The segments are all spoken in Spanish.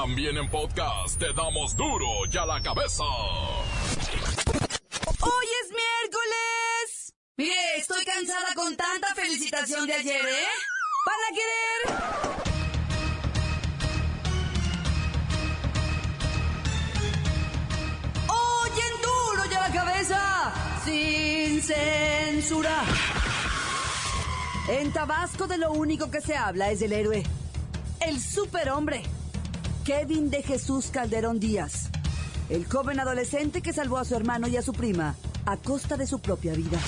También en podcast te damos duro y a la cabeza. ¡Hoy es miércoles! Mire, estoy cansada con tanta felicitación de ayer, ¿eh? ¿Van a querer? ¡Sin censura! En Tabasco de lo único que se habla es del héroe. El superhombre. Kevin de Jesús Calderón Díaz. El joven adolescente que salvó a su hermano y a su prima a costa de su propia vida.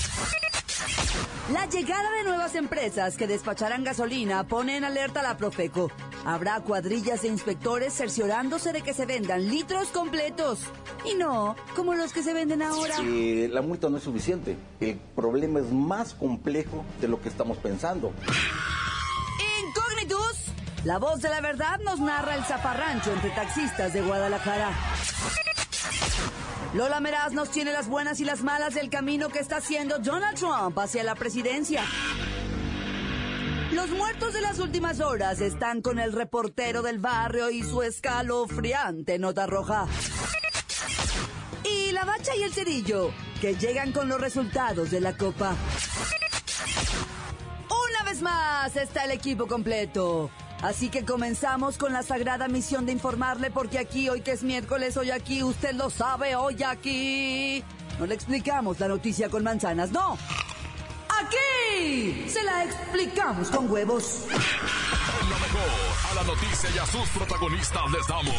La llegada de nuevas empresas que despacharán gasolina pone en alerta a la Profeco. Habrá cuadrillas de inspectores cerciorándose de que se vendan litros completos. Y no como los que se venden ahora. Eh, la multa no es suficiente. El problema es más complejo de lo que estamos pensando. La voz de la verdad nos narra el zafarrancho entre taxistas de Guadalajara. Lola Meraz nos tiene las buenas y las malas del camino que está haciendo Donald Trump hacia la presidencia. Los muertos de las últimas horas están con el reportero del barrio y su escalofriante nota roja. Y la bacha y el cerillo, que llegan con los resultados de la copa. Una vez más está el equipo completo. Así que comenzamos con la sagrada misión de informarle porque aquí, hoy que es miércoles, hoy aquí, usted lo sabe, hoy aquí. No le explicamos la noticia con manzanas, no. Aquí se la explicamos con huevos. Lo mejor, a la noticia y a sus protagonistas les damos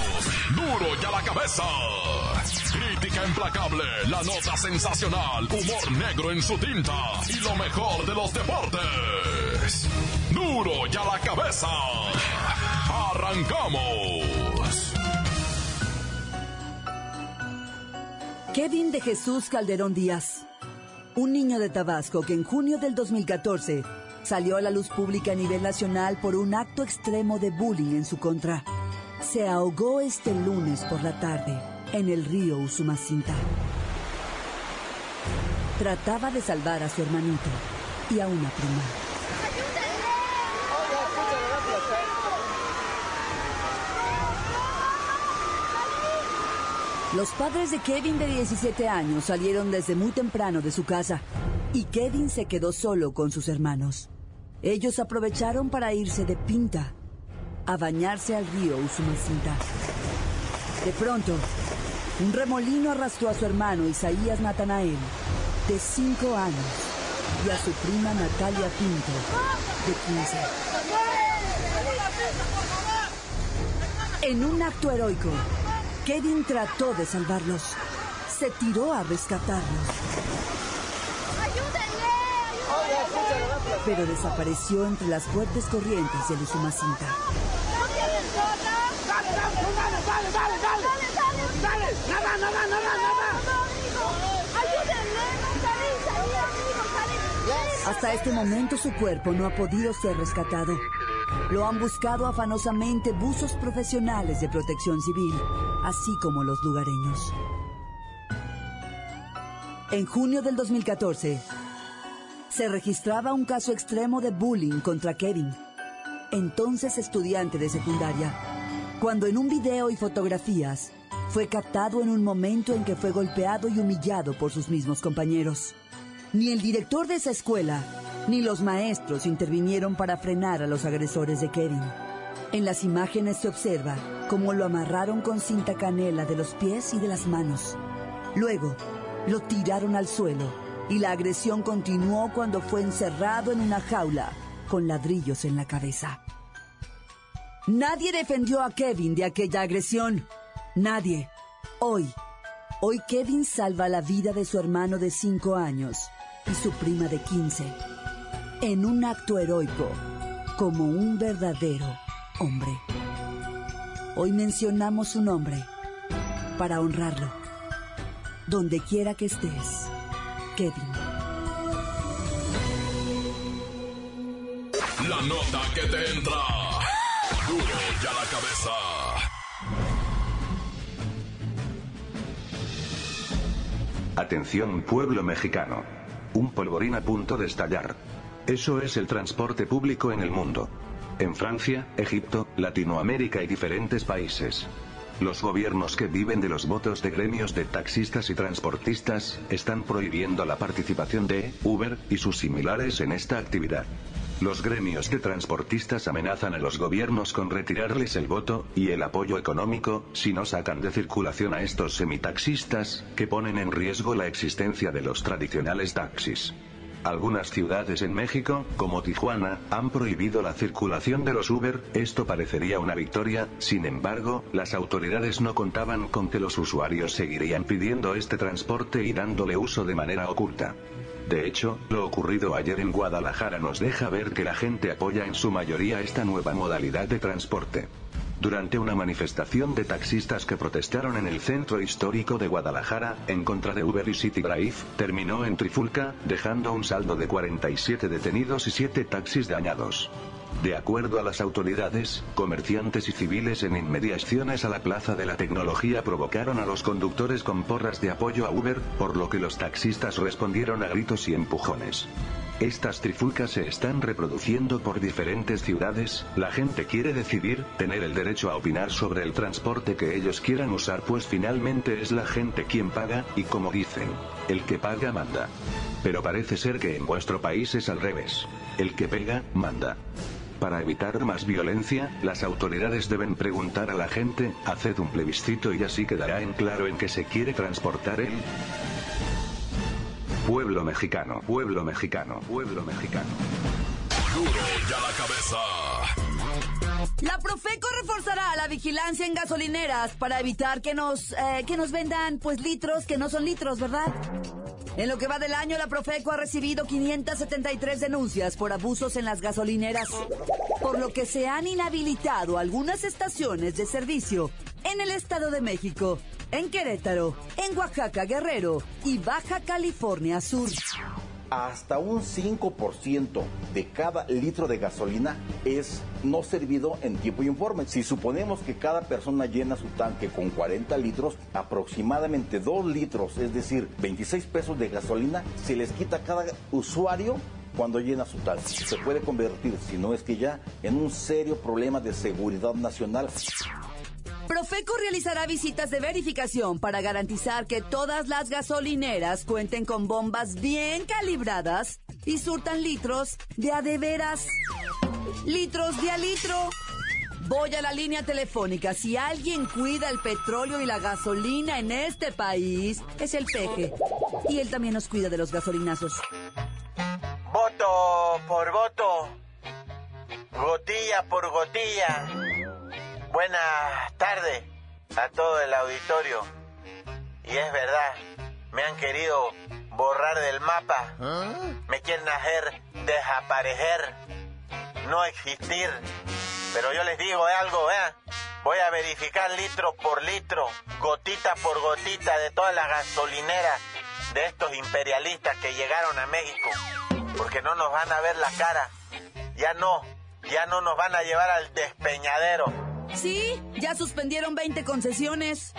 duro y a la cabeza. Crítica implacable, la nota sensacional, humor negro en su tinta y lo mejor de los deportes. Y a la cabeza. Arrancamos. Kevin de Jesús Calderón Díaz, un niño de Tabasco que en junio del 2014 salió a la luz pública a nivel nacional por un acto extremo de bullying en su contra. Se ahogó este lunes por la tarde en el río Usumacinta. Trataba de salvar a su hermanito y a una prima. Los padres de Kevin de 17 años salieron desde muy temprano de su casa y Kevin se quedó solo con sus hermanos. Ellos aprovecharon para irse de pinta a bañarse al río Usumacinta. De pronto, un remolino arrastró a su hermano Isaías Natanael, de 5 años, y a su prima Natalia Pinto, de 15. En un acto heroico, Kevin trató de salvarlos. Se tiró a rescatarlos. Pero desapareció entre las fuertes corrientes del Usumacinta. Hasta este momento su cuerpo no ha podido ser rescatado. Lo han buscado afanosamente buzos profesionales de protección civil, así como los lugareños. En junio del 2014, se registraba un caso extremo de bullying contra Kevin, entonces estudiante de secundaria, cuando en un video y fotografías fue captado en un momento en que fue golpeado y humillado por sus mismos compañeros. Ni el director de esa escuela, ni los maestros intervinieron para frenar a los agresores de Kevin. En las imágenes se observa cómo lo amarraron con cinta canela de los pies y de las manos. Luego, lo tiraron al suelo y la agresión continuó cuando fue encerrado en una jaula con ladrillos en la cabeza. Nadie defendió a Kevin de aquella agresión. Nadie. Hoy, hoy Kevin salva la vida de su hermano de 5 años y su prima de 15 en un acto heroico como un verdadero hombre. Hoy mencionamos su nombre para honrarlo. Donde quiera que estés, Kevin. La nota que te entra. Duro y a la cabeza. Atención pueblo mexicano. Un polvorín a punto de estallar. Eso es el transporte público en el mundo. en Francia, Egipto, Latinoamérica y diferentes países. Los gobiernos que viven de los votos de gremios de taxistas y transportistas, están prohibiendo la participación de Uber y sus similares en esta actividad. Los gremios de transportistas amenazan a los gobiernos con retirarles el voto y el apoyo económico si no sacan de circulación a estos semitaxistas, que ponen en riesgo la existencia de los tradicionales taxis. Algunas ciudades en México, como Tijuana, han prohibido la circulación de los Uber, esto parecería una victoria, sin embargo, las autoridades no contaban con que los usuarios seguirían pidiendo este transporte y dándole uso de manera oculta. De hecho, lo ocurrido ayer en Guadalajara nos deja ver que la gente apoya en su mayoría esta nueva modalidad de transporte durante una manifestación de taxistas que protestaron en el centro histórico de Guadalajara, en contra de Uber y City Drive, terminó en Trifulca, dejando un saldo de 47 detenidos y 7 taxis dañados. De acuerdo a las autoridades, comerciantes y civiles en inmediaciones a la Plaza de la Tecnología provocaron a los conductores con porras de apoyo a Uber, por lo que los taxistas respondieron a gritos y empujones. Estas trifulcas se están reproduciendo por diferentes ciudades, la gente quiere decidir, tener el derecho a opinar sobre el transporte que ellos quieran usar pues finalmente es la gente quien paga, y como dicen, el que paga manda. Pero parece ser que en vuestro país es al revés. El que pega, manda. Para evitar más violencia, las autoridades deben preguntar a la gente, haced un plebiscito y así quedará en claro en que se quiere transportar el pueblo mexicano, pueblo mexicano, pueblo mexicano. Duro ya la cabeza. La Profeco reforzará la vigilancia en gasolineras para evitar que nos, eh, que nos vendan pues litros que no son litros, ¿verdad? En lo que va del año, la Profeco ha recibido 573 denuncias por abusos en las gasolineras, por lo que se han inhabilitado algunas estaciones de servicio en el Estado de México, en Querétaro, en Oaxaca, Guerrero y Baja California Sur. hasta un 5% de cada litro de gasolina es no servido en tiempo y informe. Si suponemos que cada persona llena su tanque con 40 litros, aproximadamente 2 litros, es decir, 26 pesos de gasolina, se les quita a cada usuario cuando llena su tanque. Se puede convertir, si no es que ya, en un serio problema de seguridad nacional. Profeco realizará visitas de verificación para garantizar que todas las gasolineras cuenten con bombas bien calibradas y surtan litros de a de veras. Litros de a litro. Voy a la línea telefónica. Si alguien cuida el petróleo y la gasolina en este país, es el peje. Y él también nos cuida de los gasolinazos. Voto por voto, gotilla por gotilla. Buenas tardes a todo el auditorio. Y es verdad, me han querido borrar del mapa. Me quieren hacer desaparecer, no existir. Pero yo les digo algo, ¿eh? Voy a verificar litro por litro, gotita por gotita de todas las gasolineras de estos imperialistas que llegaron a México. Porque no nos van a ver la cara. Ya no, ya no nos van a llevar al despeñadero. Sí, ya suspendieron 20 concesiones.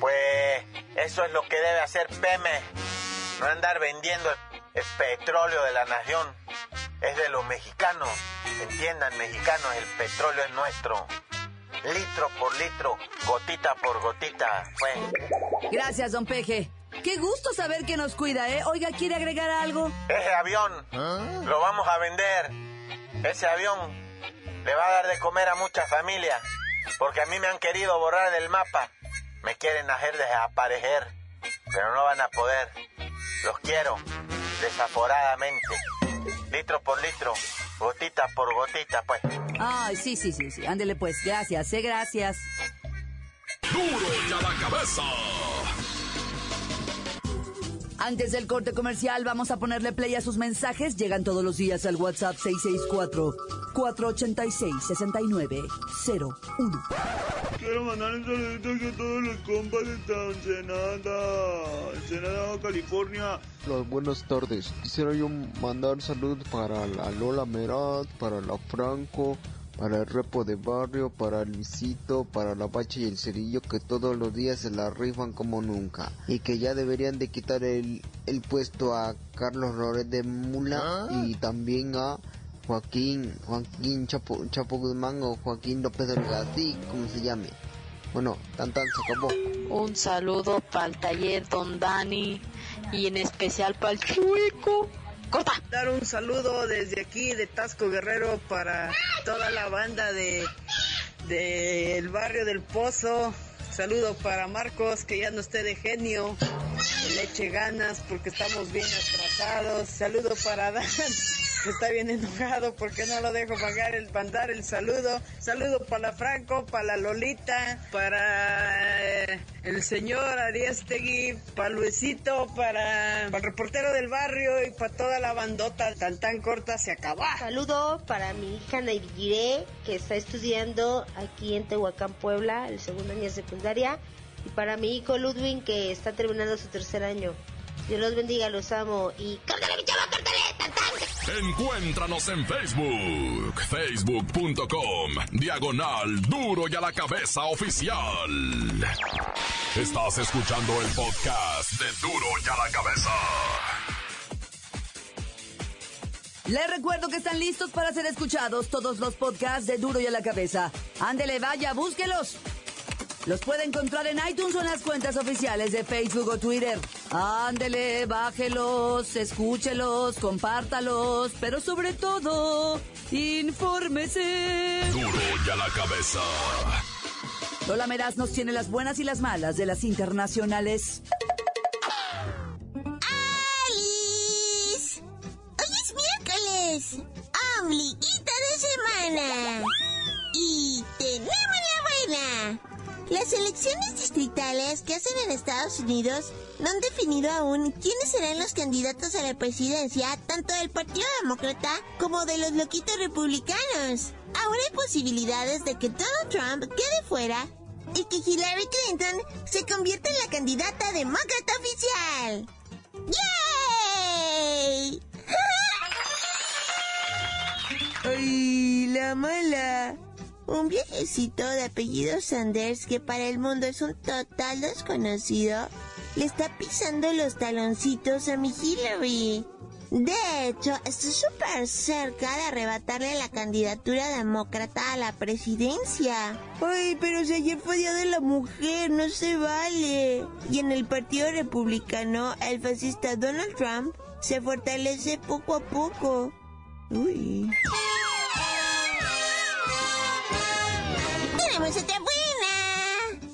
Pues eso es lo que debe hacer Pemex. No andar vendiendo el, el petróleo de la nación. Es de los mexicanos. Entiendan, mexicanos, el petróleo es nuestro. Litro por litro, gotita por gotita. Pues. Gracias, don Peje. Qué gusto saber que nos cuida, ¿eh? Oiga, ¿quiere agregar algo? Ese avión lo vamos a vender. Ese avión le va a dar de comer a muchas familias. Porque a mí me han querido borrar del mapa. Me quieren hacer desaparecer. Pero no van a poder. Los quiero. Desaforadamente. Litro por litro. Gotita por gotita, pues. Ay, sí, sí, sí, sí. Ándele pues. Gracias, eh, gracias. Duro ya la cabeza. Antes del corte comercial, vamos a ponerle play a sus mensajes. Llegan todos los días al WhatsApp 664-486-6901. Quiero mandar un saludito aquí a todos los compas de Ensenada, Ensenada, California. Hola, buenas tardes. Quisiera yo mandar saludos para la Lola Merat, para la Franco, para el Repo de Barrio, para Luisito, para la Bacha y el Cerillo, que todos los días se la rifan como nunca. Y que ya deberían de quitar el, el puesto a Carlos Rores de Mula y también a Joaquín, Joaquín Chapo, Chapo Guzmán o Joaquín López Delgado, así como se llame. Bueno, tan tan se acabó. Un saludo para el taller Don Dani y en especial para el Chueco. Dar un saludo desde aquí de Tasco Guerrero para toda la banda de del barrio del Pozo. Saludo para Marcos, que ya no esté de genio. Le eche ganas porque estamos bien atrasados. Saludo para Dan está bien enojado porque no lo dejo pagar el mandar el saludo. Saludo para Franco, para Lolita, para eh, el señor Ariastegui, para Luisito, para, el reportero del barrio y para toda la bandota tan tan corta se acaba. Saludo para mi hija Nairire, que está estudiando aquí en Tehuacán, Puebla, el segundo año de secundaria. Y para mi hijo Ludwig, que está terminando su tercer año. Dios los bendiga, los amo. Y tan. Encuéntranos en Facebook, facebook.com, diagonal duro y a la cabeza oficial. Estás escuchando el podcast de duro y a la cabeza. Les recuerdo que están listos para ser escuchados todos los podcasts de Duro y a la cabeza. Ándele, vaya, búsquelos. Los puede encontrar en iTunes o en las cuentas oficiales de Facebook o Twitter. Ándele, bájelos, escúchelos, compártalos, pero sobre todo, infórmese. Duro y a la cabeza. Lola Meraz nos tiene las buenas y las malas de las internacionales. Que hacen en Estados Unidos no han definido aún quiénes serán los candidatos a la presidencia tanto del Partido Demócrata como de los loquitos republicanos. Ahora hay posibilidades de que Donald Trump quede fuera y que Hillary Clinton se convierta en la candidata demócrata oficial. ¡Yay! ¡Ay, la mala! Un viejecito de apellido Sanders, que para el mundo es un total desconocido, le está pisando los taloncitos a mi Hillary. De hecho, estoy súper cerca de arrebatarle la candidatura demócrata a la presidencia. Ay, pero si ayer fue Día de la Mujer, no se vale. Y en el Partido Republicano, el fascista Donald Trump se fortalece poco a poco. Uy.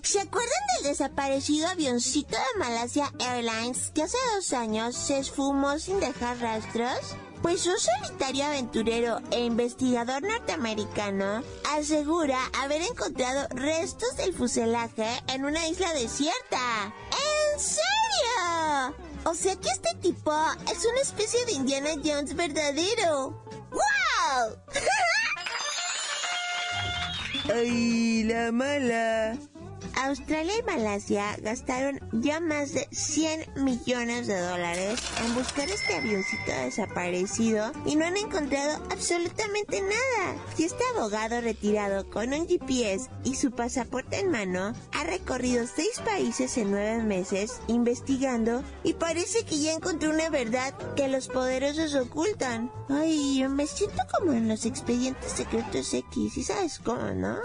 ¿Se acuerdan del desaparecido avioncito de Malasia Airlines que hace dos años se esfumó sin dejar rastros? Pues un solitario aventurero e investigador norteamericano asegura haber encontrado restos del fuselaje en una isla desierta. ¿En serio? O sea que este tipo es una especie de Indiana Jones verdadero. ¡Wow! ¡Ay, la mala! Australia y Malasia gastaron ya más de 100 millones de dólares en buscar este avioncito desaparecido y no han encontrado absolutamente nada. Y este abogado retirado con un GPS y su pasaporte en mano ha recorrido seis países en nueve meses investigando y parece que ya encontró una verdad que los poderosos ocultan. Ay, me siento como en los expedientes secretos X, ¿y sabes cómo, no?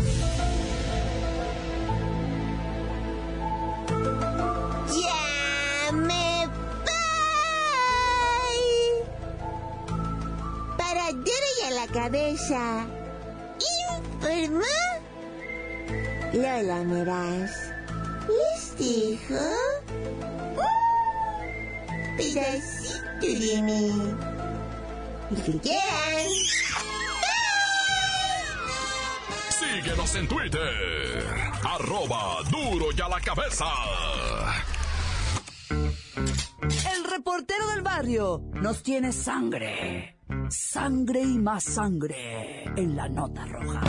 Cabeza. Informó Lola Meraz. ¿Les dijo? Un pedacito de mí. Y que quieran. Síguenos en Twitter. Arroba duro y a la cabeza. El reportero del barrio nos tiene sangre. Sangre y más sangre en la nota roja.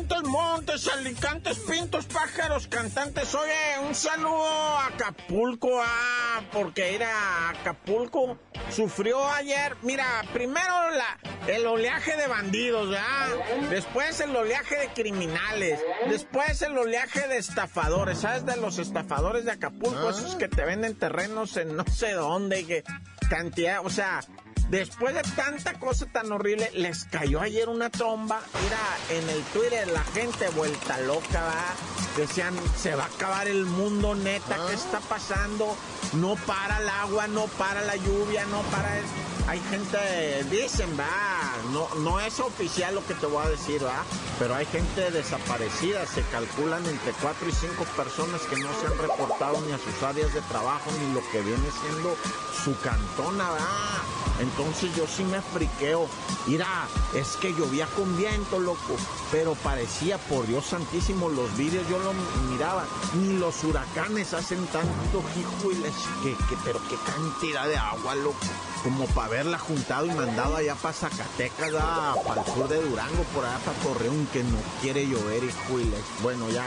Montes, montes, alicantes, pintos, pájaros, cantantes. Oye, un saludo a Acapulco, ah, porque ir a Acapulco sufrió ayer. Mira, primero la, el oleaje de bandidos, ¿verdad? Después el oleaje de criminales. Después el oleaje de estafadores. ¿Sabes de los estafadores de Acapulco? Esos que te venden terrenos en no sé dónde, que cantidad, o sea, después de tanta cosa tan horrible, les cayó ayer una tromba. Mira, en el Twitter la gente vuelta loca, ¿va? Decían, se va a acabar el mundo, neta, ¿qué está pasando? No para el agua, no para la lluvia, no para esto. Hay gente, dicen, va, no, no es oficial lo que te voy a decir, va, pero hay gente desaparecida, se calculan entre 4 y 5 personas que no se han reportado ni a sus áreas de trabajo ni lo que viene siendo su cantona, va. Entonces yo sí me friqueo. Mira, es que llovía con viento, loco. Pero parecía, por Dios santísimo, los vídeos yo lo miraba. Ni los huracanes hacen tanto jijuiles. Que, que, pero qué cantidad de agua, loco. Como para haberla juntado y mandado allá para Zacatecas, para el sur de Durango, por allá para Torreón, que no quiere llover, hijuiles. Bueno, ya.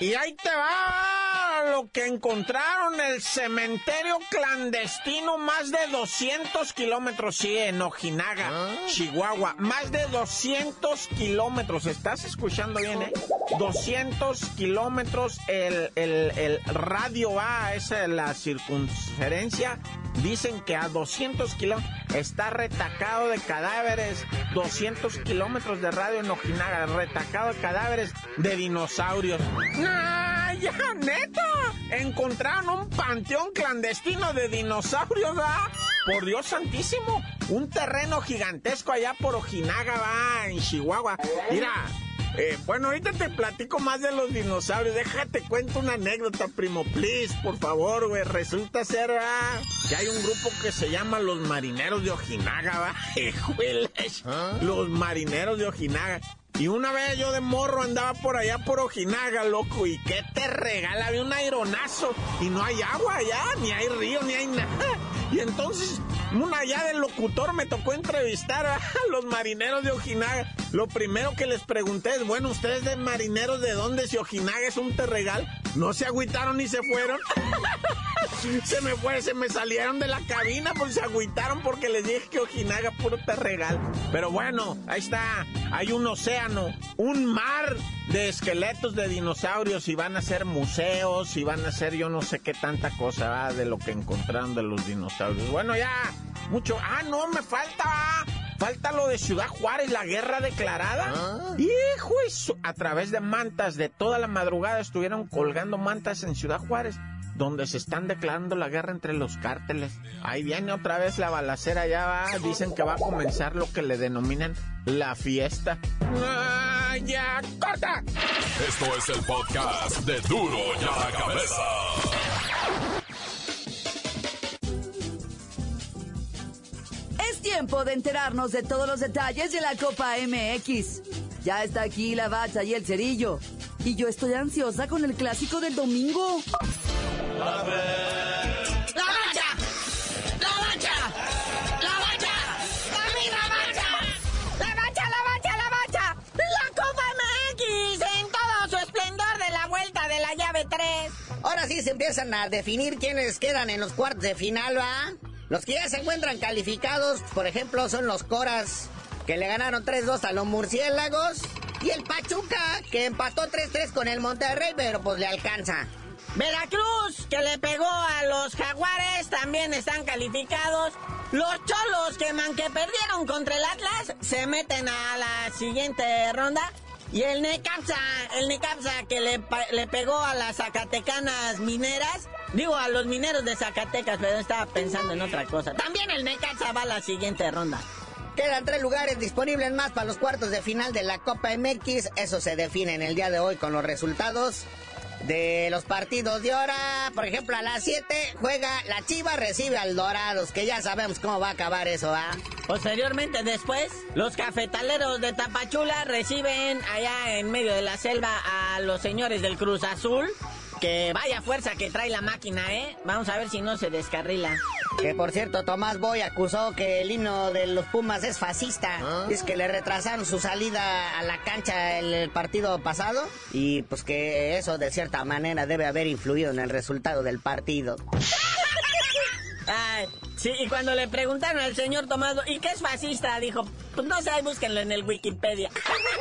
Y ahí te va lo que encontraron, el cementerio clandestino, más de 200 kilómetros, sí, en Ojinaga, Chihuahua, más de 200 kilómetros, ¿estás escuchando bien, eh? 200 kilómetros, el, el, el radio va, esa es la circunferencia, dicen que a 200 kilómetros está retacado de cadáveres, 200 kilómetros de radio en Ojinaga, retacado de cadáveres de dinosaurios. ¡Ah, ya, neta! Encontraron un panteón clandestino de dinosaurios, ¿va? Por Dios santísimo, un terreno gigantesco allá por Ojinaga, va, en Chihuahua. Mira, eh, bueno, ahorita te platico más de los dinosaurios. Déjate cuento una anécdota, primo, please, por favor, güey. Resulta ser, ¿va? que hay un grupo que se llama Los Marineros de Ojinaga, ¿va? Hijueles, Los Marineros de Ojinaga. Y una vez yo de morro andaba por allá por Ojinaga, loco, y qué te regala, había un aironazo, y no hay agua allá, ni hay río, ni hay nada. Y entonces, una allá del locutor me tocó entrevistar a los marineros de Ojinaga. Lo primero que les pregunté es, bueno, ¿ustedes de marineros de dónde? Si Ojinaga es un terregal, no se agüitaron ni se fueron. se me fue, se me salieron de la cabina, pues se agüitaron porque les dije que Ojinaga puro terregal. Pero bueno, ahí está, hay un océano, un mar de esqueletos de dinosaurios y van a ser museos y van a ser yo no sé qué tanta cosa ¿va? de lo que encontraron de los dinosaurios. Bueno, ya, mucho. Ah, no, me falta. Falta lo de Ciudad Juárez, la guerra declarada. Hijo, eso. A través de mantas de toda la madrugada estuvieron colgando mantas en Ciudad Juárez donde se están declarando la guerra entre los cárteles. Ahí viene otra vez la balacera, ya va, dicen que va a comenzar lo que le denominan la fiesta. ¡Ah, ya, corta! Esto es el podcast de Duro y a la cabeza. Es tiempo de enterarnos de todos los detalles de la Copa MX. Ya está aquí la bacha y el cerillo. Y yo estoy ansiosa con el clásico del domingo. Ahora sí se empiezan a definir quiénes quedan en los cuartos de final, ¿va? Los que ya se encuentran calificados, por ejemplo, son los Coras, que le ganaron 3-2 a los Murciélagos. Y el Pachuca, que empató 3-3 con el Monterrey, pero pues le alcanza. Veracruz, que le pegó a los Jaguares, también están calificados. Los Cholos, que man que perdieron contra el Atlas, se meten a la siguiente ronda. Y el Necaxa, el Necaxa que le, le pegó a las Zacatecanas mineras. Digo, a los mineros de Zacatecas, pero estaba pensando en otra cosa. También el Necaxa va a la siguiente ronda. Quedan tres lugares disponibles más para los cuartos de final de la Copa MX. Eso se define en el día de hoy con los resultados de los partidos de hora. Por ejemplo, a las 7 juega la Chiva, recibe al Dorados, que ya sabemos cómo va a acabar eso, ¿ah? Posteriormente, después, los cafetaleros de Tapachula reciben allá en medio de la selva a los señores del Cruz Azul. Que vaya fuerza que trae la máquina, ¿eh? Vamos a ver si no se descarrila. Que por cierto, Tomás Boy acusó que el himno de los Pumas es fascista. Es que le retrasaron su salida a la cancha el, el partido pasado. Y pues que eso de cierta manera debe haber influido en el resultado del partido. Ay, sí, y cuando le preguntaron al señor Tomás, Boy, ¿y qué es fascista? Dijo, pues no sé, búsquenlo en el Wikipedia.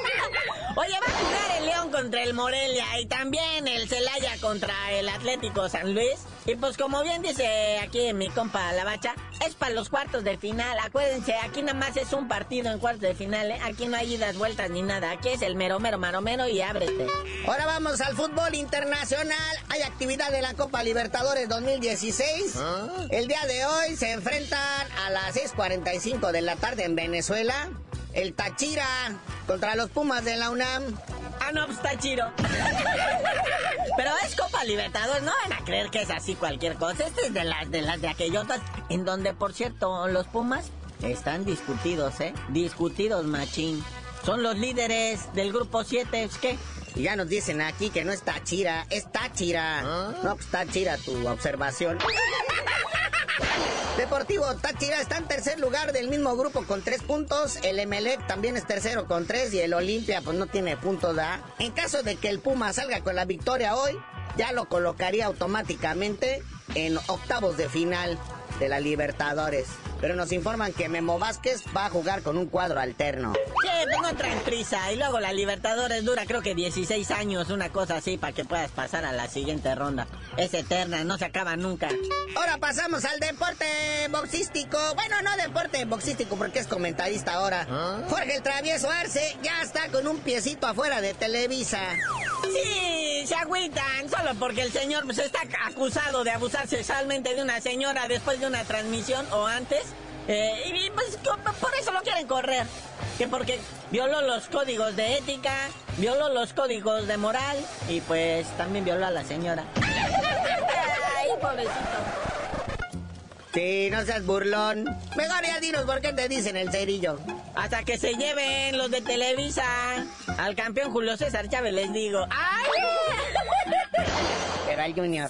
Oye, va a jugar el León contra el Morelia y también el Celaya contra el Atlético San Luis. Y pues como bien dice aquí mi compa La Bacha, es para los cuartos de final. Acuérdense, aquí nada más es un partido en cuartos de final, ¿eh? Aquí no hay idas, vueltas ni nada. Aquí es el mero, mero, maromero y ábrete. Ahora vamos al fútbol internacional. Hay actividad de la Copa Libertadores 2016. El día de hoy se enfrentan a las 6.45 de la tarde en Venezuela. El Tachira contra los Pumas de la UNAM. Ah, no, pues Tachiro. Pero es Copa Libertadores, no van a creer que es así cualquier cosa. Este es de las de las de aquellotas, en donde, por cierto, los Pumas están discutidos, ¿eh? Discutidos, machín. Son los líderes del grupo 7, ¿qué? Y ya nos dicen aquí que no es Tachira, es Táchira. No, pues Táchira tu observación. Deportivo Táchira está en tercer lugar del mismo grupo con tres puntos. El Emelec también es tercero con tres y el Olimpia pues no tiene puntos, ¿da? En caso de que el Puma salga con la victoria hoy, ya lo colocaría automáticamente en octavos de final de la Libertadores. Pero nos informan que Memo Vázquez va a jugar con un cuadro alterno. Sí, pues no traen prisa. Y luego la Libertadores dura creo que 16 años, una cosa así, para que puedas pasar a la siguiente ronda. Es eterna, no se acaba nunca. Ahora pasamos al deporte boxístico. Bueno, no deporte boxístico porque es comentarista ahora. Jorge el Travieso Arce ya está con un piecito afuera de Televisa. Sí, se agüitan, solo porque el señor pues, está acusado de abusar sexualmente de una señora después de una transmisión o antes. Eh, y pues por eso lo quieren correr. Que porque violó los códigos de ética, violó los códigos de moral y pues también violó a la señora. Ay, pobrecito. Sí, no seas burlón. Mejor ya dinos por qué te dicen el cerillo. Hasta que se lleven los de Televisa. Al campeón Julio César Chávez les digo. ¡Ay! Pero al Junior.